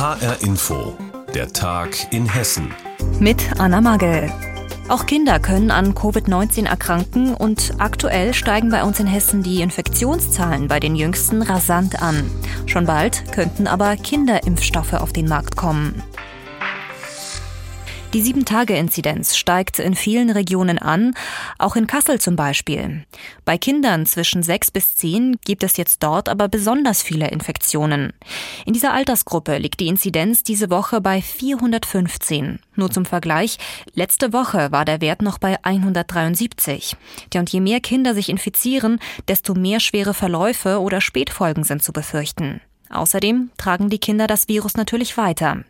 HR Info, der Tag in Hessen. Mit Anna Magel. Auch Kinder können an Covid-19 erkranken und aktuell steigen bei uns in Hessen die Infektionszahlen bei den Jüngsten rasant an. Schon bald könnten aber Kinderimpfstoffe auf den Markt kommen. Die Sieben-Tage-Inzidenz steigt in vielen Regionen an, auch in Kassel zum Beispiel. Bei Kindern zwischen sechs bis zehn gibt es jetzt dort aber besonders viele Infektionen. In dieser Altersgruppe liegt die Inzidenz diese Woche bei 415. Nur zum Vergleich, letzte Woche war der Wert noch bei 173. Ja, und je mehr Kinder sich infizieren, desto mehr schwere Verläufe oder Spätfolgen sind zu befürchten. Außerdem tragen die Kinder das Virus natürlich weiter.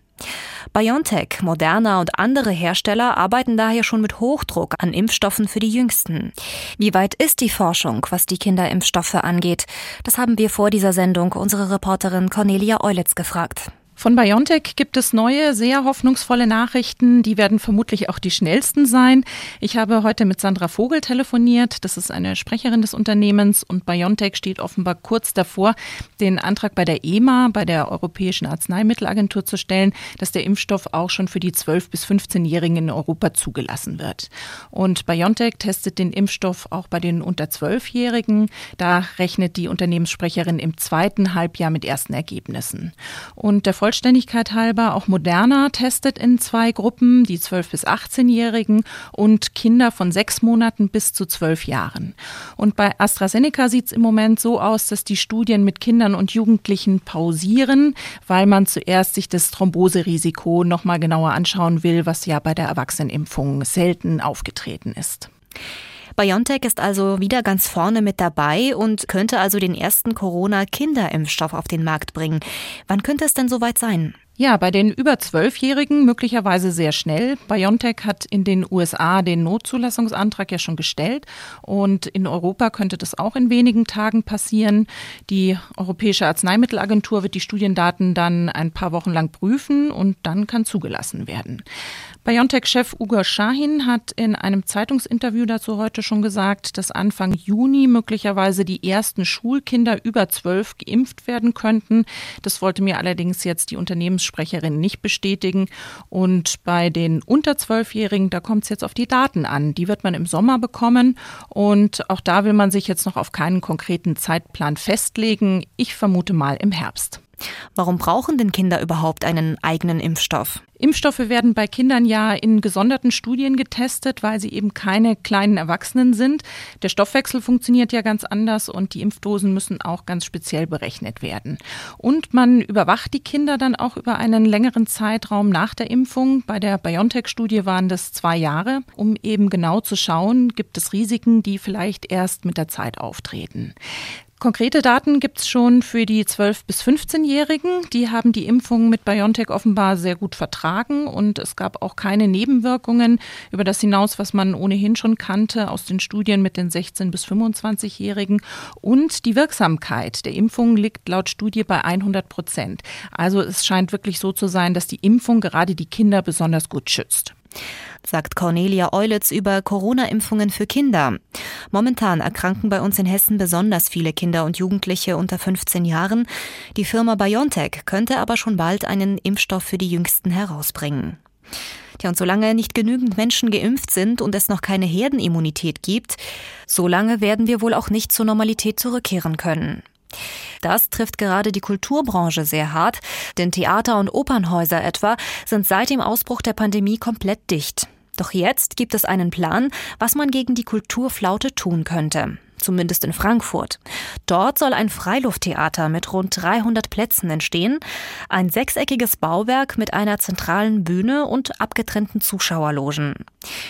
BioNTech, Moderna und andere Hersteller arbeiten daher schon mit Hochdruck an Impfstoffen für die Jüngsten. Wie weit ist die Forschung, was die Kinderimpfstoffe angeht? Das haben wir vor dieser Sendung unsere Reporterin Cornelia Eulitz gefragt. Von BioNTech gibt es neue, sehr hoffnungsvolle Nachrichten. Die werden vermutlich auch die schnellsten sein. Ich habe heute mit Sandra Vogel telefoniert. Das ist eine Sprecherin des Unternehmens und BioNTech steht offenbar kurz davor, den Antrag bei der EMA, bei der Europäischen Arzneimittelagentur zu stellen, dass der Impfstoff auch schon für die 12- bis 15-Jährigen in Europa zugelassen wird. Und BioNTech testet den Impfstoff auch bei den unter 12-Jährigen. Da rechnet die Unternehmenssprecherin im zweiten Halbjahr mit ersten Ergebnissen. Und der Vollständigkeit halber, auch Moderna testet in zwei Gruppen, die 12- bis 18-Jährigen und Kinder von sechs Monaten bis zu zwölf Jahren. Und bei AstraZeneca sieht es im Moment so aus, dass die Studien mit Kindern und Jugendlichen pausieren, weil man zuerst sich das Thromboserisiko nochmal genauer anschauen will, was ja bei der Erwachsenenimpfung selten aufgetreten ist. BioNTech ist also wieder ganz vorne mit dabei und könnte also den ersten Corona-Kinderimpfstoff auf den Markt bringen. Wann könnte es denn soweit sein? Ja, bei den über Zwölfjährigen möglicherweise sehr schnell. BioNTech hat in den USA den Notzulassungsantrag ja schon gestellt und in Europa könnte das auch in wenigen Tagen passieren. Die Europäische Arzneimittelagentur wird die Studiendaten dann ein paar Wochen lang prüfen und dann kann zugelassen werden. BioNTech-Chef Ugo Shahin hat in einem Zeitungsinterview dazu heute schon gesagt, dass Anfang Juni möglicherweise die ersten Schulkinder über zwölf geimpft werden könnten. Das wollte mir allerdings jetzt die Unternehmenssprecherin nicht bestätigen. Und bei den unter zwölfjährigen, da kommt es jetzt auf die Daten an. Die wird man im Sommer bekommen. Und auch da will man sich jetzt noch auf keinen konkreten Zeitplan festlegen. Ich vermute mal im Herbst. Warum brauchen denn Kinder überhaupt einen eigenen Impfstoff? Impfstoffe werden bei Kindern ja in gesonderten Studien getestet, weil sie eben keine kleinen Erwachsenen sind. Der Stoffwechsel funktioniert ja ganz anders und die Impfdosen müssen auch ganz speziell berechnet werden. Und man überwacht die Kinder dann auch über einen längeren Zeitraum nach der Impfung. Bei der BioNTech-Studie waren das zwei Jahre, um eben genau zu schauen, gibt es Risiken, die vielleicht erst mit der Zeit auftreten. Konkrete Daten gibt es schon für die 12- bis 15-Jährigen. Die haben die Impfung mit BioNTech offenbar sehr gut vertragen und es gab auch keine Nebenwirkungen über das hinaus, was man ohnehin schon kannte aus den Studien mit den 16- bis 25-Jährigen. Und die Wirksamkeit der Impfung liegt laut Studie bei 100 Prozent. Also es scheint wirklich so zu sein, dass die Impfung gerade die Kinder besonders gut schützt sagt Cornelia Eulitz über Corona-Impfungen für Kinder. Momentan erkranken bei uns in Hessen besonders viele Kinder und Jugendliche unter 15 Jahren. Die Firma BioNTech könnte aber schon bald einen Impfstoff für die Jüngsten herausbringen. Tja, und solange nicht genügend Menschen geimpft sind und es noch keine Herdenimmunität gibt, solange werden wir wohl auch nicht zur Normalität zurückkehren können. Das trifft gerade die Kulturbranche sehr hart, denn Theater und Opernhäuser etwa sind seit dem Ausbruch der Pandemie komplett dicht. Doch jetzt gibt es einen Plan, was man gegen die Kulturflaute tun könnte zumindest in Frankfurt. Dort soll ein Freilufttheater mit rund 300 Plätzen entstehen, ein sechseckiges Bauwerk mit einer zentralen Bühne und abgetrennten Zuschauerlogen.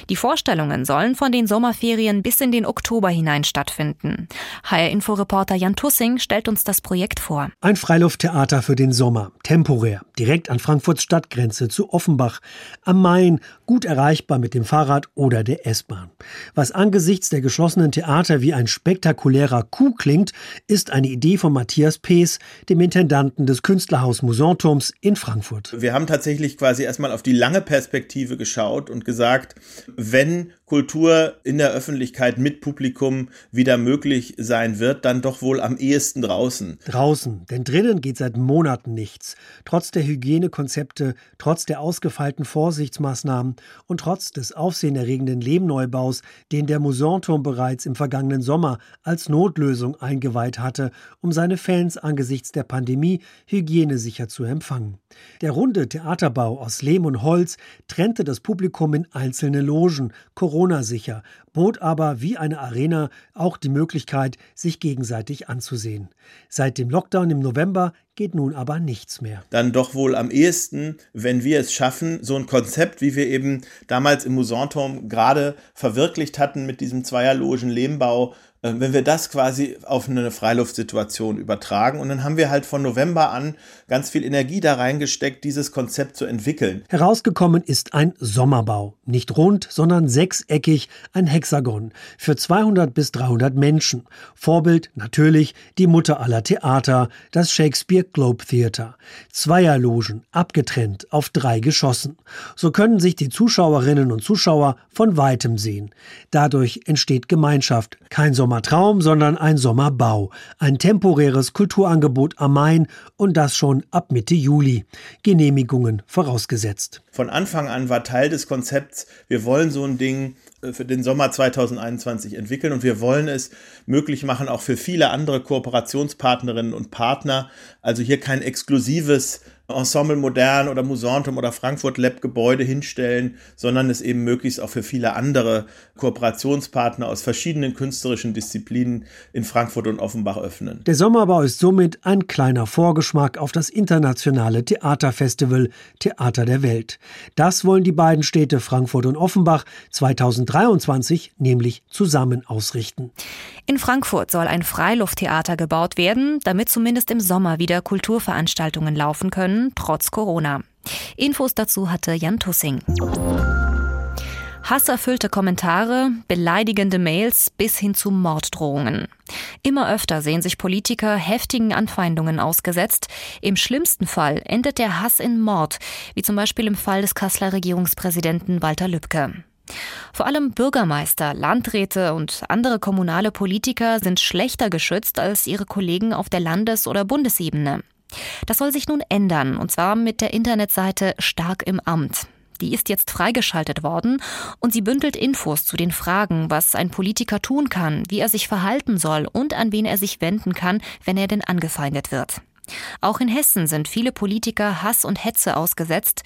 Die Vorstellungen sollen von den Sommerferien bis in den Oktober hinein stattfinden. HR-Inforeporter Jan Tussing stellt uns das Projekt vor. Ein Freilufttheater für den Sommer, temporär, direkt an Frankfurts Stadtgrenze zu Offenbach, am Main, gut erreichbar mit dem Fahrrad oder der S-Bahn. Was angesichts der geschlossenen Theater wie ein spektakulärer Coup klingt, ist eine Idee von Matthias Pees, dem Intendanten des Künstlerhaus Musanturms in Frankfurt. Wir haben tatsächlich quasi erstmal auf die lange Perspektive geschaut und gesagt, wenn Kultur in der Öffentlichkeit mit Publikum wieder möglich sein wird, dann doch wohl am ehesten draußen. Draußen, denn drinnen geht seit Monaten nichts. Trotz der Hygienekonzepte, trotz der ausgefeilten Vorsichtsmaßnahmen und trotz des aufsehenerregenden Lehmneubaus, den der Musanturm bereits im vergangenen Sommer als Notlösung eingeweiht hatte, um seine Fans angesichts der Pandemie hygienesicher zu empfangen. Der runde Theaterbau aus Lehm und Holz trennte das Publikum in einzelne Logen, Corona-sicher, bot aber wie eine Arena auch die Möglichkeit, sich gegenseitig anzusehen. Seit dem Lockdown im November geht nun aber nichts mehr. Dann doch wohl am ehesten, wenn wir es schaffen, so ein Konzept, wie wir eben damals im Musanturm gerade verwirklicht hatten mit diesem Zweierlogen Lehmbau, wenn wir das quasi auf eine Freiluftsituation übertragen. Und dann haben wir halt von November an ganz viel Energie da reingesteckt, dieses Konzept zu entwickeln. Herausgekommen ist ein Sommerbau. Nicht rund, sondern sechseckig, ein Hexagon. Für 200 bis 300 Menschen. Vorbild natürlich die Mutter aller Theater, das Shakespeare Globe Theater. Zweierlogen, abgetrennt, auf drei Geschossen. So können sich die Zuschauerinnen und Zuschauer von weitem sehen. Dadurch entsteht Gemeinschaft, kein Sommer Sommertraum, sondern ein Sommerbau. Ein temporäres Kulturangebot am Main und das schon ab Mitte Juli. Genehmigungen vorausgesetzt. Von Anfang an war Teil des Konzepts, wir wollen so ein Ding äh, für den Sommer 2021 entwickeln und wir wollen es möglich machen, auch für viele andere Kooperationspartnerinnen und Partner. Also hier kein exklusives Ensemble Modern oder Musantum oder Frankfurt Lab Gebäude hinstellen, sondern es eben möglichst auch für viele andere Kooperationspartner aus verschiedenen künstlerischen Disziplinen in Frankfurt und Offenbach öffnen. Der Sommerbau ist somit ein kleiner Vorgeschmack auf das internationale Theaterfestival Theater der Welt. Das wollen die beiden Städte Frankfurt und Offenbach 2023 nämlich zusammen ausrichten. In Frankfurt soll ein Freilufttheater gebaut werden, damit zumindest im Sommer wieder Kulturveranstaltungen laufen können, trotz Corona. Infos dazu hatte Jan Tussing. Hasserfüllte Kommentare, beleidigende Mails bis hin zu Morddrohungen. Immer öfter sehen sich Politiker heftigen Anfeindungen ausgesetzt. Im schlimmsten Fall endet der Hass in Mord, wie zum Beispiel im Fall des Kasseler Regierungspräsidenten Walter Lübcke. Vor allem Bürgermeister, Landräte und andere kommunale Politiker sind schlechter geschützt als ihre Kollegen auf der Landes- oder Bundesebene. Das soll sich nun ändern, und zwar mit der Internetseite Stark im Amt. Die ist jetzt freigeschaltet worden und sie bündelt Infos zu den Fragen, was ein Politiker tun kann, wie er sich verhalten soll und an wen er sich wenden kann, wenn er denn angefeindet wird. Auch in Hessen sind viele Politiker Hass und Hetze ausgesetzt.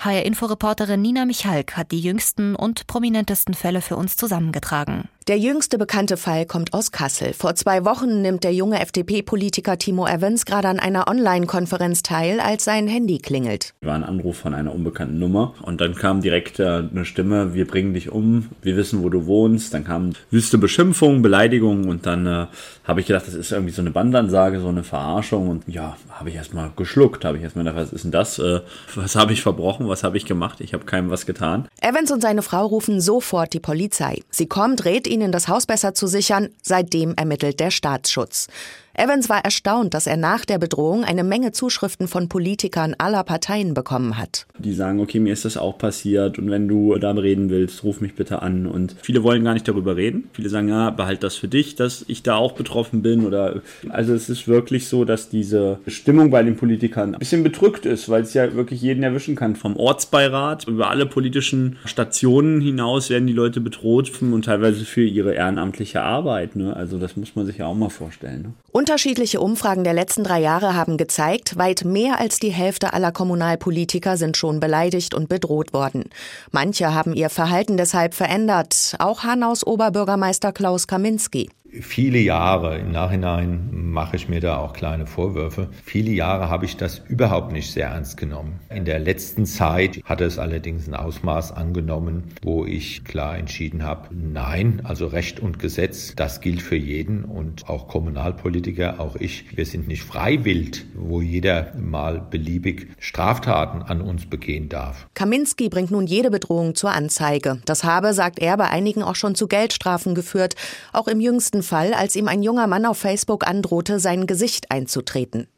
HR-Inforeporterin Nina Michalk hat die jüngsten und prominentesten Fälle für uns zusammengetragen. Der jüngste bekannte Fall kommt aus Kassel. Vor zwei Wochen nimmt der junge FDP-Politiker Timo Evans gerade an einer Online-Konferenz teil, als sein Handy klingelt. War ein Anruf von einer unbekannten Nummer und dann kam direkt äh, eine Stimme, wir bringen dich um, wir wissen, wo du wohnst. Dann kamen wüste Beschimpfungen, Beleidigungen und dann äh, habe ich gedacht, das ist irgendwie so eine Bandansage, so eine Verarschung und ja, habe ich erstmal geschluckt, habe ich erstmal gedacht, was ist denn das? Äh, was habe ich verbrochen? Was habe ich gemacht? Ich habe keinem was getan. Evans und seine Frau rufen sofort die Polizei. Sie kommt, rät ihnen, das Haus besser zu sichern. Seitdem ermittelt der Staatsschutz. Evans war erstaunt, dass er nach der Bedrohung eine Menge Zuschriften von Politikern aller Parteien bekommen hat. Die sagen, okay, mir ist das auch passiert und wenn du da reden willst, ruf mich bitte an. Und viele wollen gar nicht darüber reden. Viele sagen, ja, behalt das für dich, dass ich da auch betroffen bin. Oder also es ist wirklich so, dass diese Stimmung bei den Politikern ein bisschen bedrückt ist, weil es ja wirklich jeden erwischen kann. Vom Ortsbeirat über alle politischen Stationen hinaus werden die Leute bedroht und teilweise für ihre ehrenamtliche Arbeit. Ne? Also das muss man sich ja auch mal vorstellen. Ne? Unterschiedliche Umfragen der letzten drei Jahre haben gezeigt, weit mehr als die Hälfte aller Kommunalpolitiker sind schon beleidigt und bedroht worden. Manche haben ihr Verhalten deshalb verändert, auch Hanaus Oberbürgermeister Klaus Kaminski viele Jahre, im Nachhinein mache ich mir da auch kleine Vorwürfe, viele Jahre habe ich das überhaupt nicht sehr ernst genommen. In der letzten Zeit hatte es allerdings ein Ausmaß angenommen, wo ich klar entschieden habe, nein, also Recht und Gesetz, das gilt für jeden und auch Kommunalpolitiker, auch ich, wir sind nicht freiwillig, wo jeder mal beliebig Straftaten an uns begehen darf. Kaminski bringt nun jede Bedrohung zur Anzeige. Das habe, sagt er, bei einigen auch schon zu Geldstrafen geführt, auch im jüngsten Fall, als ihm ein junger Mann auf Facebook androhte, sein Gesicht einzutreten.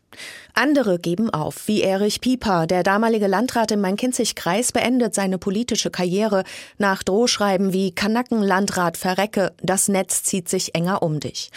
Andere geben auf, wie Erich Pieper, der damalige Landrat im Main-Kinzig-Kreis, beendet seine politische Karriere nach Drohschreiben wie Kanacken Landrat verrecke, das Netz zieht sich enger um dich.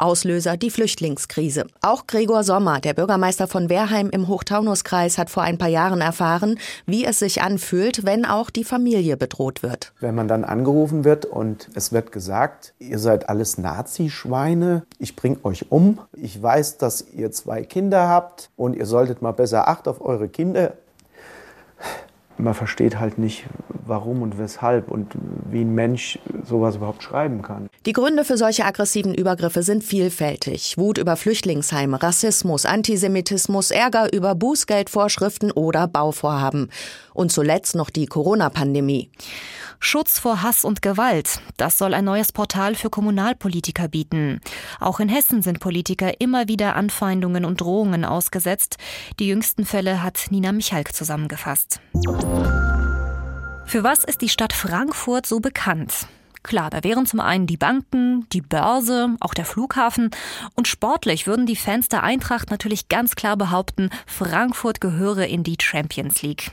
Auslöser die Flüchtlingskrise. Auch Gregor Sommer, der Bürgermeister von Wehrheim im Hochtaunuskreis, hat vor ein paar Jahren erfahren, wie es sich anfühlt, wenn auch die Familie bedroht wird. Wenn man dann angerufen wird und es wird gesagt, ihr seid alles Nazischweine, ich bring euch um, ich weiß, dass ihr zwei Kinder habt und ihr solltet mal besser Acht auf eure Kinder man versteht halt nicht, warum und weshalb und wie ein Mensch sowas überhaupt schreiben kann. Die Gründe für solche aggressiven Übergriffe sind vielfältig. Wut über Flüchtlingsheime, Rassismus, Antisemitismus, Ärger über Bußgeldvorschriften oder Bauvorhaben. Und zuletzt noch die Corona-Pandemie. Schutz vor Hass und Gewalt. Das soll ein neues Portal für Kommunalpolitiker bieten. Auch in Hessen sind Politiker immer wieder Anfeindungen und Drohungen ausgesetzt. Die jüngsten Fälle hat Nina Michalk zusammengefasst. Für was ist die Stadt Frankfurt so bekannt? Klar, da wären zum einen die Banken, die Börse, auch der Flughafen und sportlich würden die Fans der Eintracht natürlich ganz klar behaupten, Frankfurt gehöre in die Champions League.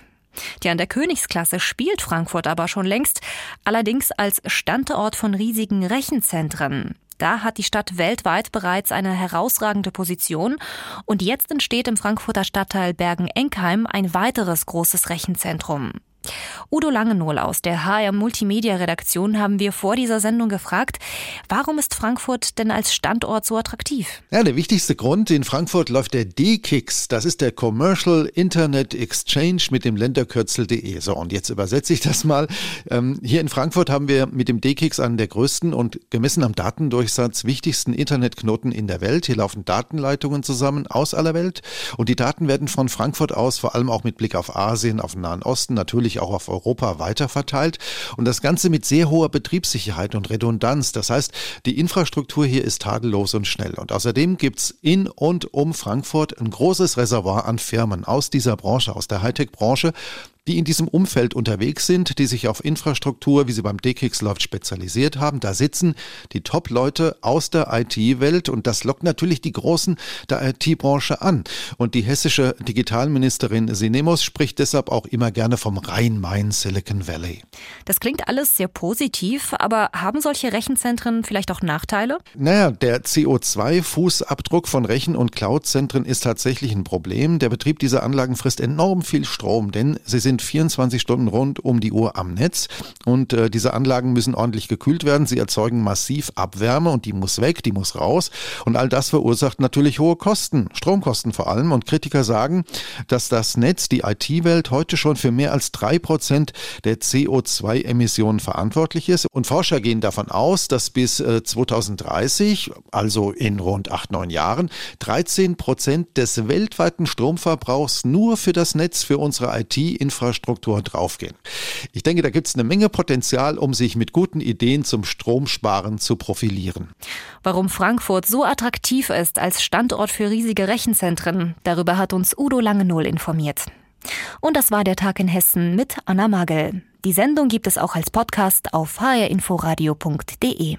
Ja, in der Königsklasse spielt Frankfurt aber schon längst, allerdings als Standort von riesigen Rechenzentren. Da hat die Stadt weltweit bereits eine herausragende Position und jetzt entsteht im Frankfurter Stadtteil Bergen-Enkheim ein weiteres großes Rechenzentrum. Udo Langenohl aus der HR Multimedia Redaktion haben wir vor dieser Sendung gefragt, warum ist Frankfurt denn als Standort so attraktiv? Ja, der wichtigste Grund, in Frankfurt läuft der D-Kix, das ist der Commercial Internet Exchange mit dem Länderkürzel .de. So, und jetzt übersetze ich das mal. Ähm, hier in Frankfurt haben wir mit dem D-Kix einen der größten und gemessen am Datendurchsatz wichtigsten Internetknoten in der Welt. Hier laufen Datenleitungen zusammen aus aller Welt und die Daten werden von Frankfurt aus, vor allem auch mit Blick auf Asien, auf den Nahen Osten, natürlich auch auf Europa weiterverteilt und das Ganze mit sehr hoher Betriebssicherheit und Redundanz. Das heißt, die Infrastruktur hier ist tadellos und schnell. Und außerdem gibt's in und um Frankfurt ein großes Reservoir an Firmen aus dieser Branche, aus der Hightech-Branche, die in diesem Umfeld unterwegs sind, die sich auf Infrastruktur, wie sie beim DKIX läuft, spezialisiert haben. Da sitzen die Top-Leute aus der IT-Welt und das lockt natürlich die Großen der IT-Branche an. Und die hessische Digitalministerin Sinemos spricht deshalb auch immer gerne vom Rhein-Main-Silicon Valley. Das klingt alles sehr positiv, aber haben solche Rechenzentren vielleicht auch Nachteile? Naja, der CO2-Fußabdruck von Rechen- und Cloud-Zentren ist tatsächlich ein Problem. Der Betrieb dieser Anlagen frisst enorm viel Strom, denn sie sind sind 24 Stunden rund um die Uhr am Netz. Und äh, diese Anlagen müssen ordentlich gekühlt werden. Sie erzeugen massiv Abwärme und die muss weg, die muss raus. Und all das verursacht natürlich hohe Kosten, Stromkosten vor allem. Und Kritiker sagen, dass das Netz, die IT-Welt heute schon für mehr als drei Prozent der CO2-Emissionen verantwortlich ist. Und Forscher gehen davon aus, dass bis äh, 2030, also in rund acht, neun Jahren, 13 Prozent des weltweiten Stromverbrauchs nur für das Netz, für unsere IT-Infrastruktur Infrastruktur draufgehen. Ich denke, da gibt es eine Menge Potenzial, um sich mit guten Ideen zum Stromsparen zu profilieren. Warum Frankfurt so attraktiv ist als Standort für riesige Rechenzentren, darüber hat uns Udo Langenohl informiert. Und das war der Tag in Hessen mit Anna Magel. Die Sendung gibt es auch als Podcast auf hrinforadio.de.